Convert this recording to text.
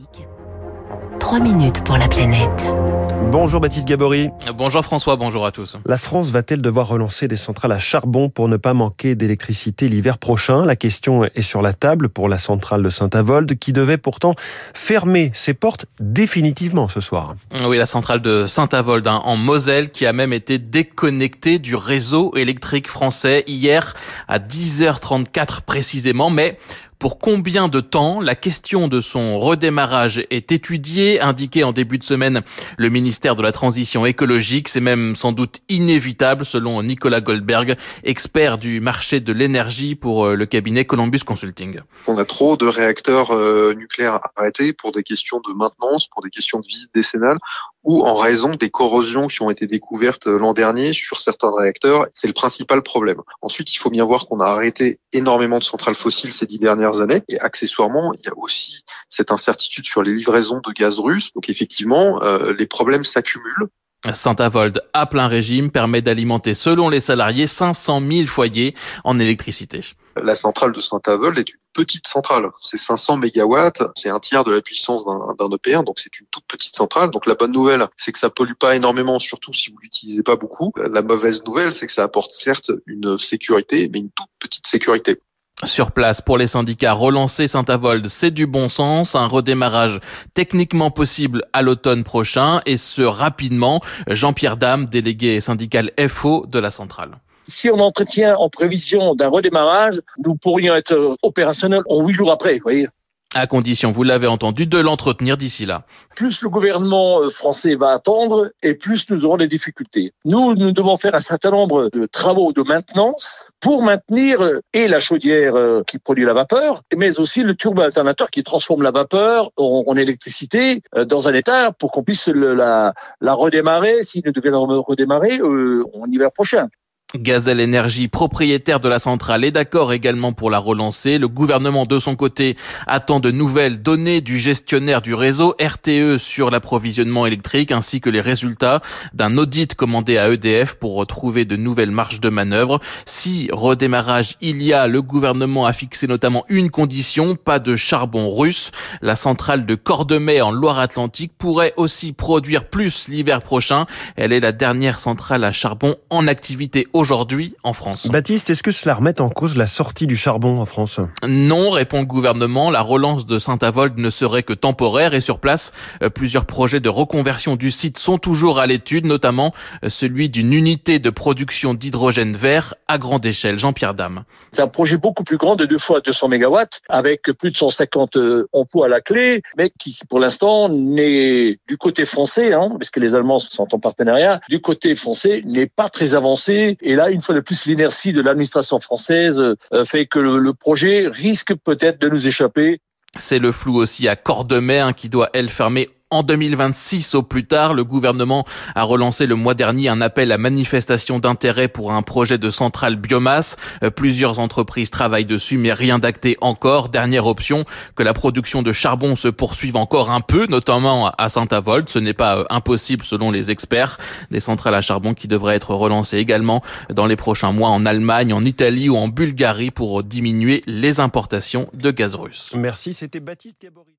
Afrique. 3 minutes pour la planète. Bonjour Baptiste Gabory. Bonjour François, bonjour à tous. La France va-t-elle devoir relancer des centrales à charbon pour ne pas manquer d'électricité l'hiver prochain? La question est sur la table pour la centrale de Saint-Avold qui devait pourtant fermer ses portes définitivement ce soir. Oui, la centrale de Saint-Avold hein, en Moselle qui a même été déconnectée du réseau électrique français hier à 10h34 précisément, mais pour combien de temps La question de son redémarrage est étudiée, indiqué en début de semaine le ministère de la Transition écologique. C'est même sans doute inévitable selon Nicolas Goldberg, expert du marché de l'énergie pour euh, le cabinet Columbus Consulting. On a trop de réacteurs euh, nucléaires arrêtés pour des questions de maintenance, pour des questions de visite décennale ou en raison des corrosions qui ont été découvertes euh, l'an dernier sur certains réacteurs. C'est le principal problème. Ensuite, il faut bien voir qu'on a arrêté énormément de centrales fossiles ces dix dernières années. Et accessoirement, il y a aussi cette incertitude sur les livraisons de gaz russe. Donc effectivement, euh, les problèmes s'accumulent. Saint-Avold à plein régime permet d'alimenter, selon les salariés, 500 000 foyers en électricité. La centrale de Saint-Avold est une petite centrale. C'est 500 mégawatts. C'est un tiers de la puissance d'un EPR. Donc c'est une toute petite centrale. Donc la bonne nouvelle, c'est que ça pollue pas énormément, surtout si vous l'utilisez pas beaucoup. La mauvaise nouvelle, c'est que ça apporte certes une sécurité, mais une toute petite sécurité. Sur place, pour les syndicats, relancer Saint-Avold, c'est du bon sens, un redémarrage techniquement possible à l'automne prochain, et ce rapidement. Jean-Pierre Dame, délégué syndical FO de la centrale. Si on entretient en prévision d'un redémarrage, nous pourrions être opérationnels en huit jours après, vous voyez. À condition, vous l'avez entendu, de l'entretenir d'ici là. Plus le gouvernement euh, français va attendre et plus nous aurons des difficultés. Nous, nous devons faire un certain nombre de travaux de maintenance pour maintenir euh, et la chaudière euh, qui produit la vapeur, mais aussi le turbo alternateur qui transforme la vapeur en, électricité dans un état pour qu'on puisse la, redémarrer, s'il ne devait la redémarrer, en hiver prochain. Gazelle Énergie, propriétaire de la centrale, est d'accord également pour la relancer. Le gouvernement, de son côté, attend de nouvelles données du gestionnaire du réseau RTE sur l'approvisionnement électrique ainsi que les résultats d'un audit commandé à EDF pour retrouver de nouvelles marges de manœuvre. Si redémarrage il y a, le gouvernement a fixé notamment une condition, pas de charbon russe. La centrale de Cordemais en Loire-Atlantique pourrait aussi produire plus l'hiver prochain. Elle est la dernière centrale à charbon en activité aujourd'hui en France. Baptiste, est-ce que cela remet en cause la sortie du charbon en France? Non, répond le gouvernement. La relance de Saint-Avold ne serait que temporaire et sur place, euh, plusieurs projets de reconversion du site sont toujours à l'étude, notamment euh, celui d'une unité de production d'hydrogène vert à grande échelle. Jean-Pierre Dame. C'est un projet beaucoup plus grand de deux fois 200 mégawatts avec plus de 150 euh, emplois à la clé, mais qui pour l'instant n'est du côté français, hein, parce que les Allemands sont en partenariat, du côté français n'est pas très avancé et là, une fois de plus, l'inertie de l'administration française euh, fait que le, projet risque peut-être de nous échapper. C'est le flou aussi à Cordemais hein, qui doit, elle, fermer en 2026 au plus tard, le gouvernement a relancé le mois dernier un appel à manifestation d'intérêt pour un projet de centrale biomasse. Euh, plusieurs entreprises travaillent dessus, mais rien d'acté encore. Dernière option, que la production de charbon se poursuive encore un peu, notamment à Saint-Avold. Ce n'est pas euh, impossible selon les experts. Des centrales à charbon qui devraient être relancées également dans les prochains mois en Allemagne, en Italie ou en Bulgarie pour diminuer les importations de gaz russe. Merci, c'était Baptiste Gabory.